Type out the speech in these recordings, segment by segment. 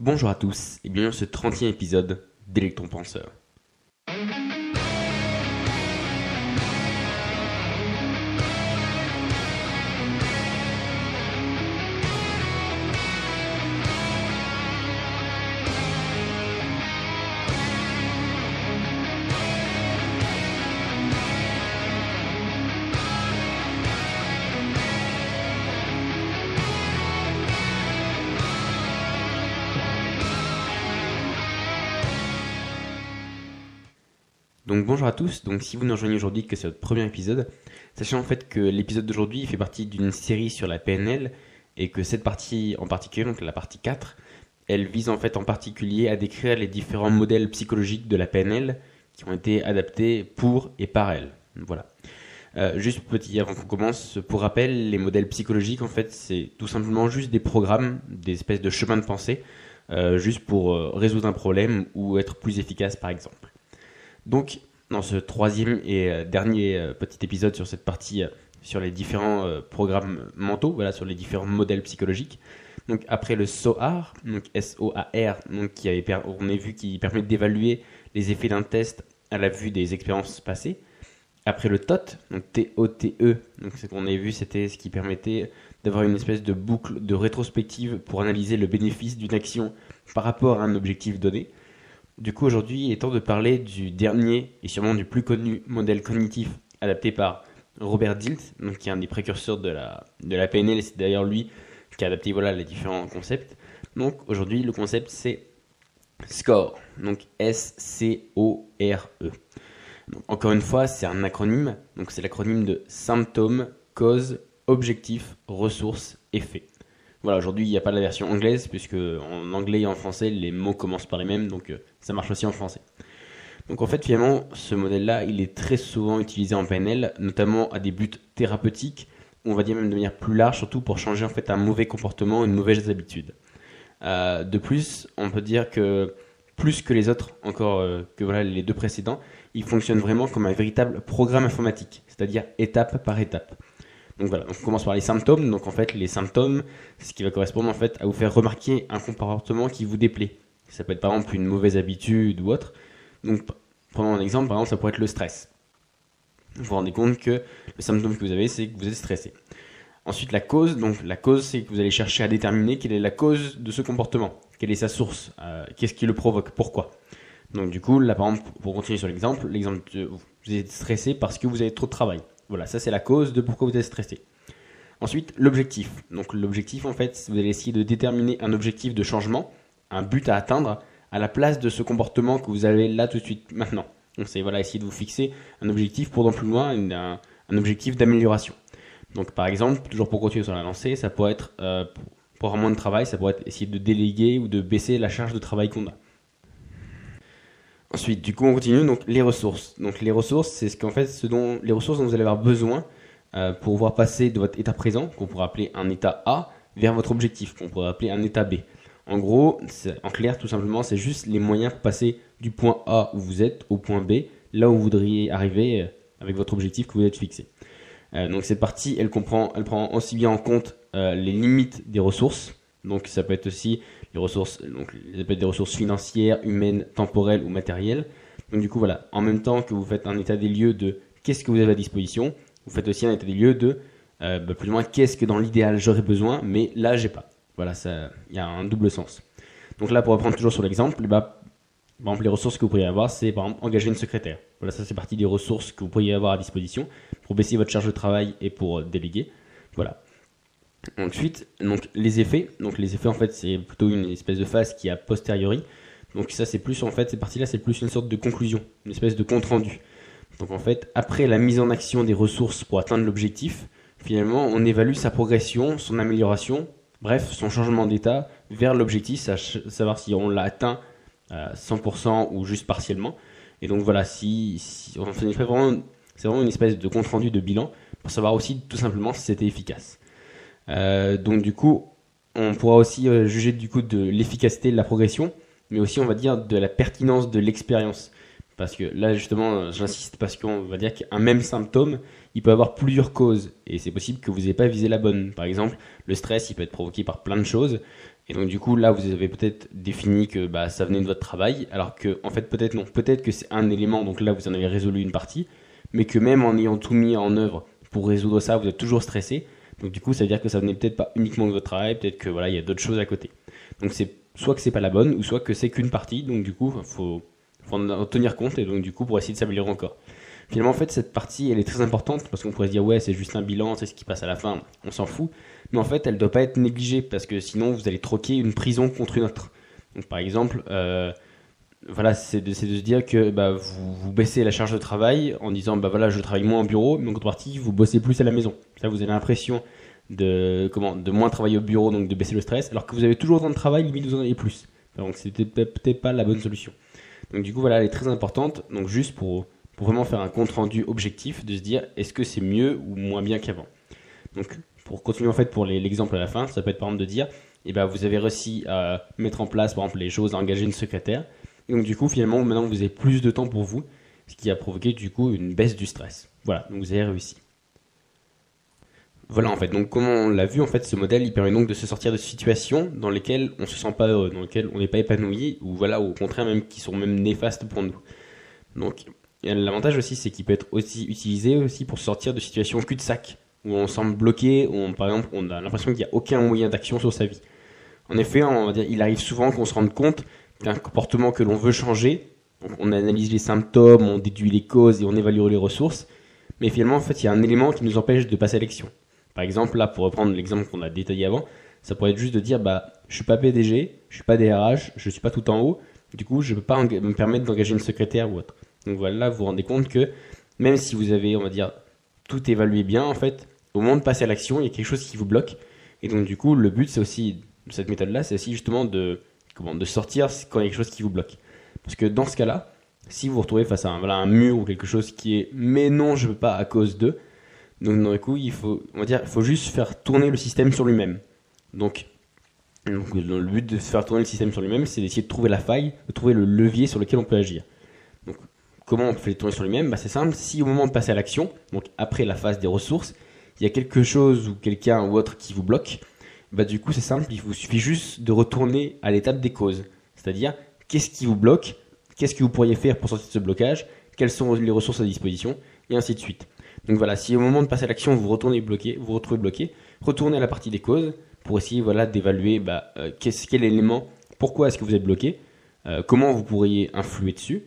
Bonjour à tous et bienvenue dans ce 30e épisode d'Electron Penseur. Donc bonjour à tous, donc si vous nous rejoignez aujourd'hui que c'est votre premier épisode, sachez en fait que l'épisode d'aujourd'hui fait partie d'une série sur la PNL et que cette partie en particulier, donc la partie 4, elle vise en fait en particulier à décrire les différents modèles psychologiques de la PNL qui ont été adaptés pour et par elle. Voilà. Euh, juste petit avant qu'on commence, pour rappel, les modèles psychologiques en fait c'est tout simplement juste des programmes, des espèces de chemins de pensée, euh, juste pour euh, résoudre un problème ou être plus efficace par exemple. Donc, dans ce troisième et euh, dernier euh, petit épisode sur cette partie euh, sur les différents programmes mentaux, voilà, sur les différents modèles psychologiques. Donc après le SOAR, donc S-O-A-R, donc qui a vu qui permet d'évaluer les effets d'un test à la vue des expériences passées. Après le TOT, donc T-O-T-E, donc qu'on vu, c'était ce qui permettait d'avoir une espèce de boucle de rétrospective pour analyser le bénéfice d'une action par rapport à un objectif donné. Du coup, aujourd'hui, il est temps de parler du dernier et sûrement du plus connu modèle cognitif adapté par Robert Dilt, donc qui est un des précurseurs de la, de la PNL, et c'est d'ailleurs lui qui a adapté voilà, les différents concepts. Donc aujourd'hui, le concept c'est SCORE, donc S-C-O-R-E. encore une fois, c'est un acronyme, donc c'est l'acronyme de symptômes, cause, objectif, ressources, effet. Voilà, aujourd'hui, il n'y a pas la version anglaise, puisque en anglais et en français, les mots commencent par les mêmes, donc euh, ça marche aussi en français. Donc en fait, finalement, ce modèle-là, il est très souvent utilisé en PNL, notamment à des buts thérapeutiques, ou on va dire même de manière plus large, surtout pour changer en fait un mauvais comportement, une mauvaise habitude. Euh, de plus, on peut dire que plus que les autres, encore euh, que voilà les deux précédents, il fonctionne vraiment comme un véritable programme informatique, c'est-à-dire étape par étape. Donc voilà, on commence par les symptômes. Donc en fait, les symptômes, ce qui va correspondre en fait à vous faire remarquer un comportement qui vous déplaît. Ça peut être par exemple une mauvaise habitude ou autre. Donc prenons un exemple, par exemple, ça pourrait être le stress. Vous vous rendez compte que le symptôme que vous avez, c'est que vous êtes stressé. Ensuite, la cause, donc la cause, c'est que vous allez chercher à déterminer quelle est la cause de ce comportement, quelle est sa source, euh, qu'est-ce qui le provoque, pourquoi. Donc du coup, là par exemple, pour continuer sur l'exemple, l'exemple, vous êtes stressé parce que vous avez trop de travail. Voilà, ça c'est la cause de pourquoi vous êtes stressé. Ensuite, l'objectif. Donc l'objectif, en fait, vous allez essayer de déterminer un objectif de changement, un but à atteindre, à la place de ce comportement que vous avez là tout de suite, maintenant. Donc c'est voilà, essayer de vous fixer un objectif pour dans plus loin, un, objectif d'amélioration. Donc par exemple, toujours pour continuer sur la lancée, ça pourrait être euh, pour avoir moins de travail, ça pourrait être essayer de déléguer ou de baisser la charge de travail qu'on a. Ensuite, du coup, on continue. Donc, les ressources. Donc, les ressources, c'est ce qu'en fait, ce dont les ressources dont vous allez avoir besoin euh, pour pouvoir passer de votre état présent, qu'on pourrait appeler un état A, vers votre objectif, qu'on pourrait appeler un état B. En gros, en clair, tout simplement, c'est juste les moyens pour passer du point A où vous êtes au point B, là où vous voudriez arriver euh, avec votre objectif que vous êtes fixé. Euh, donc cette partie, elle comprend, elle prend aussi bien en compte les limites des ressources. Donc ça peut être aussi les ressources, donc ça peut être des ressources financières, humaines, temporelles ou matérielles. Donc du coup voilà, en même temps que vous faites un état des lieux de qu'est-ce que vous avez à disposition, vous faites aussi un état des lieux de euh, bah, plus ou moins qu'est-ce que dans l'idéal j'aurais besoin, mais là j'ai pas. Voilà, il y a un double sens. Donc là, pour reprendre toujours sur l'exemple, bah, par exemple, les ressources que vous pourriez avoir, c'est par exemple engager une secrétaire. Voilà, ça c'est partie des ressources que vous pourriez avoir à disposition pour baisser votre charge de travail et pour euh, déléguer. Voilà. Ensuite, donc les effets. Donc les effets en fait c'est plutôt une espèce de phase qui a posteriori. Donc ça c'est plus en fait cette partie-là c'est plus une sorte de conclusion, une espèce de compte rendu. Donc en fait après la mise en action des ressources pour atteindre l'objectif, finalement on évalue sa progression, son amélioration, bref son changement d'état vers l'objectif, savoir si on l'a atteint à 100% ou juste partiellement. Et donc voilà si, si on fait vraiment c'est vraiment une espèce de compte rendu de bilan pour savoir aussi tout simplement si c'était efficace. Euh, donc du coup, on pourra aussi euh, juger du coup de l'efficacité de la progression, mais aussi on va dire de la pertinence de l'expérience. Parce que là justement, j'insiste parce qu'on va dire qu'un même symptôme, il peut avoir plusieurs causes. Et c'est possible que vous n'ayez pas visé la bonne. Par exemple, le stress, il peut être provoqué par plein de choses. Et donc du coup là vous avez peut-être défini que bah, ça venait de votre travail, alors que en fait peut-être non, peut-être que c'est un élément, donc là vous en avez résolu une partie, mais que même en ayant tout mis en œuvre pour résoudre ça, vous êtes toujours stressé. Donc du coup ça veut dire que ça venait peut-être pas uniquement de votre travail, peut-être que voilà il y a d'autres choses à côté. Donc c'est soit que c'est pas la bonne, ou soit que c'est qu'une partie, donc du coup faut, faut en tenir compte et donc du coup pour essayer de s'améliorer encore. Finalement, en fait, cette partie, elle est très importante parce qu'on pourrait se dire, ouais, c'est juste un bilan, c'est ce qui passe à la fin, on s'en fout. Mais en fait, elle ne doit pas être négligée parce que sinon, vous allez troquer une prison contre une autre. Donc, par exemple, euh, voilà, c'est de, se dire que bah, vous, baissez la charge de travail en disant, bah voilà, je travaille moins en bureau, mais en contrepartie, vous bossez plus à la maison. Ça, vous avez l'impression de, comment, de moins travailler au bureau, donc de baisser le stress, alors que vous avez toujours autant de travail, limite vous en avez plus. Donc, c'était peut-être pas la bonne solution. Donc, du coup, voilà, elle est très importante. Donc, juste pour pour vraiment faire un compte rendu objectif de se dire est-ce que c'est mieux ou moins bien qu'avant? Donc pour continuer en fait pour l'exemple à la fin, ça peut être par exemple de dire eh ben, vous avez réussi à mettre en place par exemple les choses, à engager une secrétaire. Et donc du coup finalement maintenant vous avez plus de temps pour vous, ce qui a provoqué du coup une baisse du stress. Voilà, donc vous avez réussi. Voilà en fait, donc comme on l'a vu en fait ce modèle il permet donc de se sortir de situations dans lesquelles on se sent pas heureux, dans lesquelles on n'est pas épanoui ou voilà au contraire même qui sont même néfastes pour nous. Donc L'avantage aussi, c'est qu'il peut être aussi utilisé aussi pour sortir de situations cul-de-sac, où on semble bloqué, où par exemple on a l'impression qu'il n'y a aucun moyen d'action sur sa vie. En effet, on va dire, il arrive souvent qu'on se rende compte qu'un comportement que l'on veut changer, on analyse les symptômes, on déduit les causes et on évalue les ressources, mais finalement en fait il y a un élément qui nous empêche de passer à l'action. Par exemple, là pour reprendre l'exemple qu'on a détaillé avant, ça pourrait être juste de dire bah je suis pas PDG, je suis pas DRH, je suis pas tout en haut, du coup je peux pas me permettre d'engager une secrétaire ou autre. Donc voilà, vous vous rendez compte que même si vous avez, on va dire, tout évalué bien, en fait, au moment de passer à l'action, il y a quelque chose qui vous bloque. Et donc du coup, le but, c'est aussi, cette méthode-là, c'est aussi justement de, comment, de sortir quand il y a quelque chose qui vous bloque. Parce que dans ce cas-là, si vous vous retrouvez face à un, voilà, un mur ou quelque chose qui est mais non, je veux pas à cause de, donc du coup, il faut, on va dire, il faut juste faire tourner le système sur lui-même. Donc, donc, le but de faire tourner le système sur lui-même, c'est d'essayer de trouver la faille, de trouver le levier sur lequel on peut agir. Donc, Comment on fait tourner sur lui-même? Bah, C'est simple, si au moment de passer à l'action, donc après la phase des ressources, il y a quelque chose ou quelqu'un ou autre qui vous bloque, bah, du coup c'est simple, il vous suffit juste de retourner à l'étape des causes. C'est-à-dire, qu'est-ce qui vous bloque? Qu'est-ce que vous pourriez faire pour sortir de ce blocage? Quelles sont les ressources à disposition? Et ainsi de suite. Donc voilà, si au moment de passer à l'action, vous retournez bloqué, vous, retrouvez bloqué, retournez à la partie des causes pour essayer voilà, d'évaluer bah, euh, quel élément, pourquoi est-ce que vous êtes bloqué, euh, comment vous pourriez influer dessus,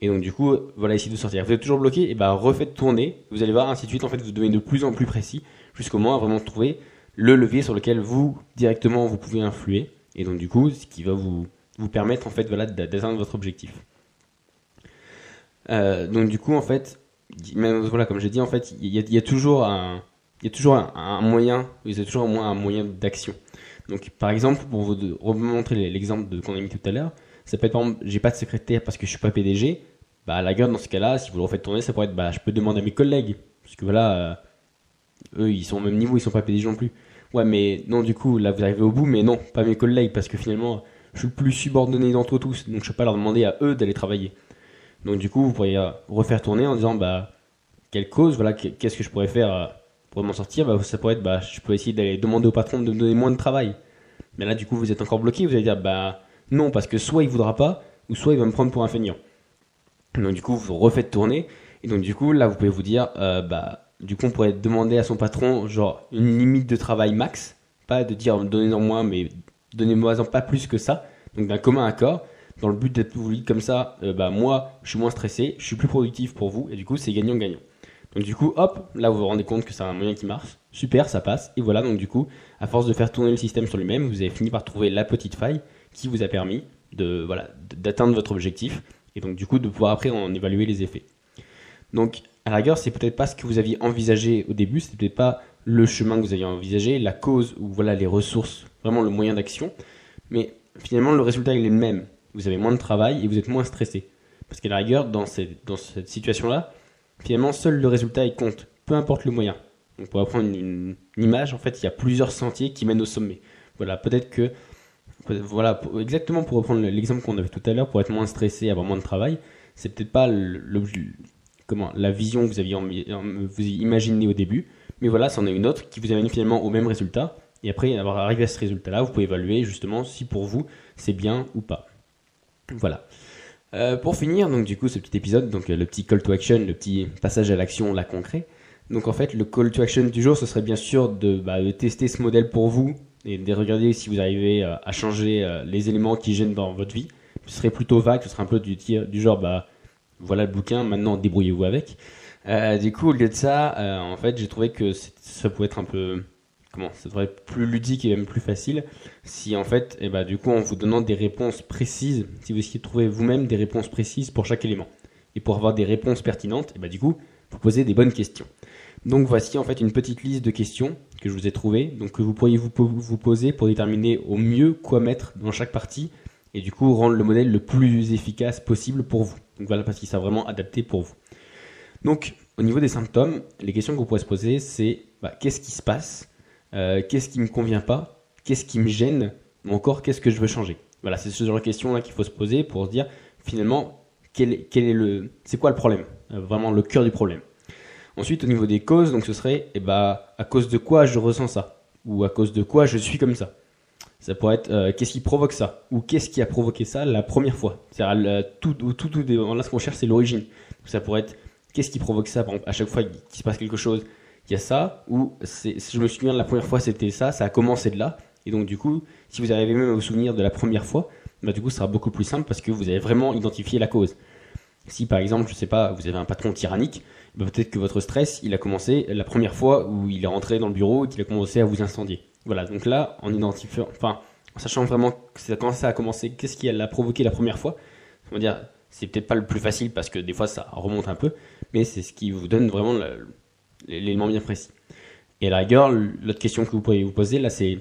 et donc du coup, voilà, essayez de sortir. Vous êtes toujours bloqué, et bah refaites tourner. Vous allez voir, ainsi de suite. En fait, vous devenez de plus en plus précis jusqu'au moment à vraiment trouver le levier sur lequel vous directement vous pouvez influer. Et donc du coup, ce qui va vous vous permettre en fait voilà d'atteindre votre objectif. Euh, donc du coup, en fait, même voilà, comme j'ai dit, en fait, il y, a, toujours un il y a toujours un, moyen, il y a toujours un moyen, un moyen d'action. Donc par exemple, pour vous remontrer l'exemple qu'on a mis tout à l'heure, ça peut être par exemple, j'ai pas de secrétaire parce que je suis pas PDG. Bah, la gueule, dans ce cas-là, si vous le refaites tourner, ça pourrait être, bah, je peux demander à mes collègues. Parce que voilà, euh, eux, ils sont au même niveau, ils sont pas PDG non plus. Ouais, mais non, du coup, là, vous arrivez au bout, mais non, pas mes collègues, parce que finalement, je suis le plus subordonné d'entre tous, donc je peux pas leur demander à eux d'aller travailler. Donc, du coup, vous pourriez euh, refaire tourner en disant, bah, quelle cause, voilà, qu'est-ce que je pourrais faire euh, pour m'en sortir? Bah, Ça pourrait être, bah, je peux essayer d'aller demander au patron de me donner moins de travail. Mais là, du coup, vous êtes encore bloqué, vous allez dire, bah, non, parce que soit il voudra pas, ou soit il va me prendre pour un feignant. Donc du coup, vous refaites tourner, et donc du coup, là, vous pouvez vous dire, euh, bah, du coup, on pourrait demander à son patron, genre, une limite de travail max, pas de dire donnez-en moins, mais donnez-moi-en pas plus que ça, donc d'un commun accord, dans le but d'être vous comme ça, euh, bah, moi, je suis moins stressé, je suis plus productif pour vous, et du coup, c'est gagnant-gagnant. Donc du coup, hop, là vous vous rendez compte que c'est un moyen qui marche. Super, ça passe. Et voilà, donc du coup, à force de faire tourner le système sur lui-même, vous avez fini par trouver la petite faille qui vous a permis de voilà d'atteindre votre objectif et donc du coup de pouvoir après en évaluer les effets. Donc à la rigueur, c'est peut-être pas ce que vous aviez envisagé au début, c'était peut-être pas le chemin que vous aviez envisagé, la cause ou voilà les ressources, vraiment le moyen d'action, mais finalement le résultat il est le même. Vous avez moins de travail et vous êtes moins stressé. Parce qu'à la rigueur, dans cette, situation-là, finalement seul le résultat il compte, peu importe le moyen. Donc pour prendre une, image, en fait, il y a plusieurs sentiers qui mènent au sommet. Voilà, peut-être que voilà, exactement pour reprendre l'exemple qu'on avait tout à l'heure, pour être moins stressé, avoir moins de travail, c'est peut-être pas la vision que vous aviez vous imaginé au début, mais voilà, c'en est une autre qui vous amène finalement au même résultat, Et après, avoir arrivé à ce résultat-là, vous pouvez évaluer justement si pour vous c'est bien ou pas. Voilà. Euh, pour finir, donc du coup, ce petit épisode, donc le petit call to action, le petit passage à l'action, là concret. Donc en fait, le call to action du jour, ce serait bien sûr de, bah, de tester ce modèle pour vous et de regarder si vous arrivez euh, à changer euh, les éléments qui gênent dans votre vie. Ce serait plutôt vague, ce serait un peu du, du genre, bah voilà le bouquin, maintenant débrouillez-vous avec. Euh, du coup, au lieu de ça, en fait, j'ai trouvé que ça pouvait être un peu comment ça devrait être plus ludique et même plus facile si en fait eh bah, du coup en vous donnant des réponses précises si vous essayez de trouver vous-même des réponses précises pour chaque élément et pour avoir des réponses pertinentes eh bah, du coup vous posez des bonnes questions. Donc voici en fait une petite liste de questions que je vous ai trouvées donc que vous pourriez vous, vous poser pour déterminer au mieux quoi mettre dans chaque partie et du coup rendre le modèle le plus efficace possible pour vous. Donc voilà parce qu'il sera vraiment adapté pour vous. Donc, au niveau des symptômes, les questions que vous pourrez se poser, c'est bah, qu'est-ce qui se passe euh, Qu'est-ce qui me convient pas? Qu'est-ce qui me gêne? Ou encore, qu'est-ce que je veux changer? Voilà, c'est ce genre de questions-là qu'il faut se poser pour se dire, finalement, quel, est le, c'est quoi le problème? Euh, Vraiment le cœur du problème. Ensuite, au niveau des causes, donc ce serait, eh bah, à cause de quoi je ressens ça? Ou à cause de quoi je suis comme ça? Ça pourrait être euh, qu'est-ce qui provoque ça? Ou qu'est-ce qui a provoqué ça la première fois? C'est-à-dire tout, tout, là ce qu'on cherche c'est l'origine. Ça pourrait être Qu'est-ce qui provoque ça? À chaque fois qu'il se passe quelque chose, il y a ça, ou je me souviens de la première fois c'était ça, ça a commencé de là. Et donc, du coup, si vous arrivez même à vous souvenir de la première fois, bah, du coup, ce sera beaucoup plus simple parce que vous avez vraiment identifié la cause. Si par exemple, je sais pas, vous avez un patron tyrannique, bah, peut-être que votre stress, il a commencé la première fois où il est rentré dans le bureau et qu'il a commencé à vous incendier. Voilà, donc là, en identifiant, enfin, en sachant vraiment quand ça a commencé, qu'est-ce qui l'a provoqué la première fois, on va dire, c'est peut-être pas le plus facile parce que des fois ça remonte un peu, mais c'est ce qui vous donne vraiment l'élément bien précis. Et à la rigueur, l'autre question que vous pourriez vous poser, là, c'est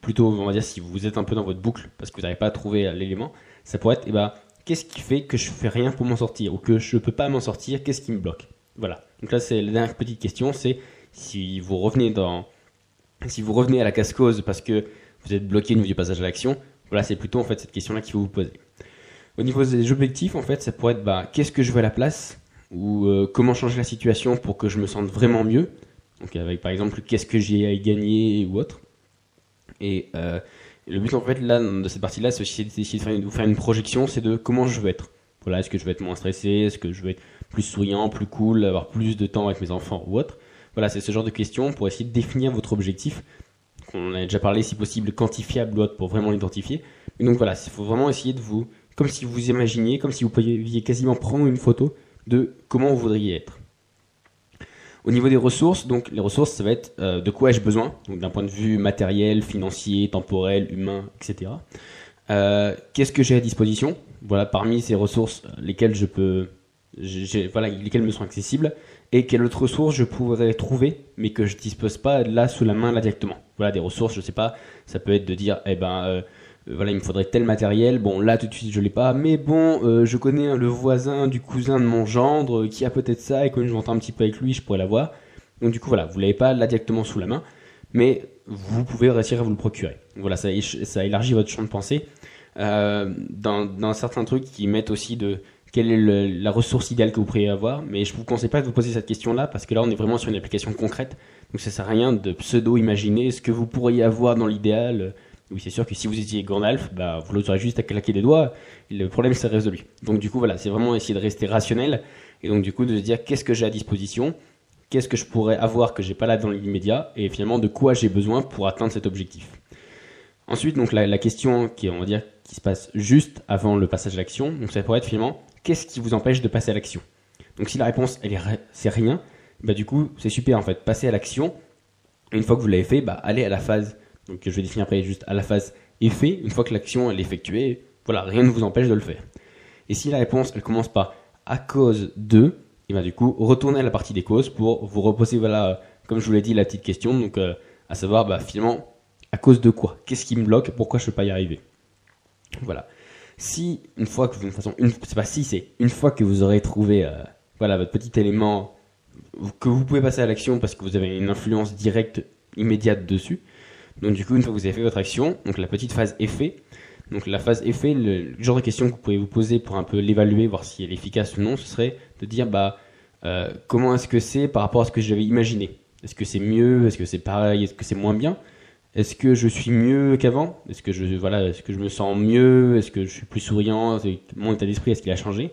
plutôt, on va dire, si vous êtes un peu dans votre boucle, parce que vous n'arrivez pas à trouver l'élément, ça pourrait être, eh ben, qu'est-ce qui fait que je fais rien pour m'en sortir, ou que je peux pas m'en sortir, qu'est-ce qui me bloque? Voilà. Donc là, c'est la dernière petite question, c'est si vous revenez dans, si vous revenez à la casse-cause parce que vous êtes bloqué au niveau du passage à l'action, voilà, c'est plutôt en fait cette question-là qu'il faut vous poser. Au niveau des objectifs, en fait, ça pourrait être, bah, qu'est-ce que je veux à la place? Ou euh, comment changer la situation pour que je me sente vraiment mieux. Donc avec par exemple qu'est-ce que j'ai à y gagner ou autre. Et euh, le but en fait là de cette partie-là, c'est d'essayer de faire, une, faire une projection, c'est de comment je veux être. Voilà, est-ce que je veux être moins stressé, est-ce que je veux être plus souriant, plus cool, avoir plus de temps avec mes enfants ou autre. Voilà, c'est ce genre de questions pour essayer de définir votre objectif. On a déjà parlé, si possible, quantifiable ou autre pour vraiment l'identifier. donc voilà, il faut vraiment essayer de vous, comme si vous imaginiez, comme si vous pouviez quasiment prendre une photo de comment vous voudriez être. Au niveau des ressources, donc les ressources, ça va être euh, de quoi ai-je besoin, donc d'un point de vue matériel, financier, temporel, humain, etc. Euh, qu'est-ce que j'ai à disposition? Voilà, parmi ces ressources, lesquelles je peux, voilà, lesquelles me sont accessibles, et quelles autres ressources je pourrais trouver, mais que je dispose pas là sous la main là directement. Voilà, des ressources, je sais pas, ça peut être de dire, eh ben, euh, euh, voilà, il me faudrait tel matériel. Bon, là tout de suite je l'ai pas, mais bon, euh, je connais le voisin du cousin de mon gendre euh, qui a peut-être ça et quand je m'entends un petit peu avec lui, je pourrais l'avoir. Donc du coup voilà, vous l'avez pas là directement sous la main, mais vous pouvez réussir à vous le procurer. Voilà, ça, ça élargit votre champ de pensée. Euh, dans, dans certains trucs qui mettent aussi de quelle est la ressource idéale que vous pourriez avoir, mais je vous conseille pas de vous poser cette question-là parce que là on est vraiment sur une application concrète, donc ça sert à rien de pseudo imaginer ce que vous pourriez avoir dans l'idéal oui, c'est sûr que si vous étiez Gandalf, bah, vous l'aurez juste à claquer des doigts, le problème serait résolu. Donc du coup, voilà, c'est vraiment essayer de rester rationnel, et donc du coup de se dire qu'est-ce que j'ai à disposition, qu'est-ce que je pourrais avoir que j'ai pas là dans l'immédiat, et finalement de quoi j'ai besoin pour atteindre cet objectif. Ensuite, donc la, question qui, on va dire, qui se passe juste avant le passage à l'action, donc ça pourrait être finalement qu'est-ce qui vous empêche de passer à l'action? Donc si la réponse elle est c'est rien, bah du coup c'est super en fait, passer à l'action. Une fois que vous l'avez fait, bah allez à la phase donc je vais définir après juste à la phase effet, une fois que l'action est effectuée, voilà, rien ne vous empêche de le faire. Et si la réponse elle commence par à cause de, et bien du coup retournez à la partie des causes pour vous reposer voilà comme je vous l'ai dit la petite question donc euh, à savoir bah, finalement à cause de quoi? Qu'est-ce qui me bloque? Pourquoi je ne peux pas y arriver? Voilà. Si une fois que vous, de façon, une, c'est pas si c'est une fois que vous aurez trouvé euh, voilà votre petit élément que vous pouvez passer à l'action parce que vous avez une influence directe immédiate dessus, donc du coup, une fois que vous avez fait votre action, donc la petite phase effet, donc la phase effet, le, genre de question que vous pouvez vous poser pour un peu l'évaluer, voir si elle est efficace ou non, ce serait de dire bah euh, comment est-ce que c'est par rapport à ce que j'avais imaginé? Est-ce que c'est mieux? Est-ce que c'est pareil? Est-ce que c'est moins bien? Est-ce que je suis mieux qu'avant? Est-ce que je voilà, est-ce que je me sens mieux? Est-ce que je suis plus souriant? Mon état d'esprit est-ce qu'il a changé?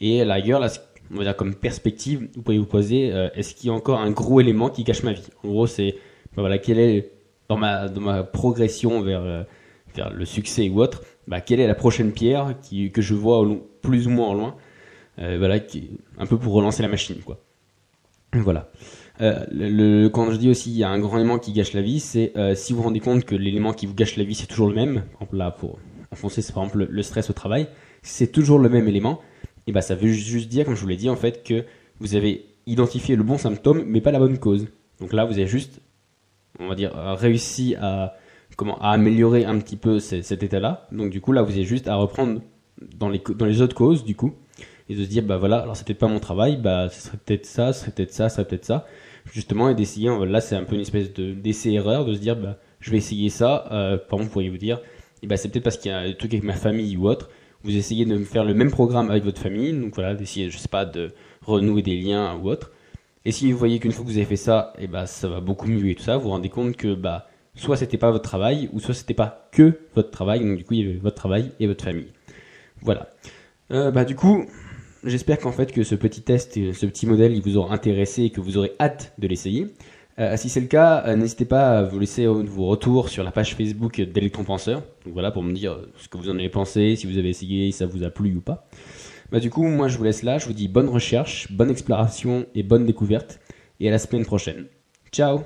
Et à la rigueur, là, on va dire comme perspective, vous pouvez vous poser euh, est-ce qu'il y a encore un gros élément qui cache ma vie? En gros, c'est ben voilà, quel est dans ma progression vers euh, vers le succès ou autre, bah, quelle est la prochaine pierre que je vois plus ou moins en loin, euh, voilà, un peu pour relancer la machine, quoi. Voilà. Euh, quand je dis aussi il y a un grand élément qui gâche la vie, c'est si vous vous rendez compte que l'élément qui vous gâche la vie c'est toujours le même. Par exemple, là pour enfoncer c'est par exemple le, stress au travail, c'est toujours le même élément. Et bah ça veut juste dire, comme je vous l'ai dit en fait, que vous avez identifié le bon symptôme mais pas la bonne cause. Donc là vous avez juste, on va dire, réussi à comment à améliorer un petit peu cet état-là. Donc du coup là vous avez juste à reprendre dans les dans les autres causes du coup et de se dire bah voilà alors peut-être pas mon travail bah ce serait peut-être ça ce serait peut-être ça ce serait peut-être ça. Justement et d'essayer là c'est un peu une espèce de d'essai erreur de se dire bah je vais essayer ça euh, par exemple pourriez vous dire et bah c'est peut-être parce qu'il y a un truc avec ma famille ou autre. Vous essayez de faire le même programme avec votre famille donc voilà d'essayer je sais pas de renouer des liens ou autre et si vous voyez qu'une fois que vous avez fait ça et bah ça va beaucoup mieux et tout ça vous vous rendez compte que bah soit c'était pas votre travail ou soit c'était pas que votre travail donc du coup il y avait votre travail et votre famille voilà euh, bah du coup J'espère qu'en fait que ce petit test, ce petit modèle, il vous aura intéressé et que vous aurez hâte de l'essayer. Euh, si c'est le cas, euh, n'hésitez pas à vous laisser vos retours sur la page Facebook d'Electron Penseur. Voilà, pour me dire ce que vous en avez pensé, si vous avez essayé, si ça vous a plu ou pas. Bah du coup, moi je vous laisse là, je vous dis bonne recherche, bonne exploration et bonne découverte. Et à la semaine prochaine. Ciao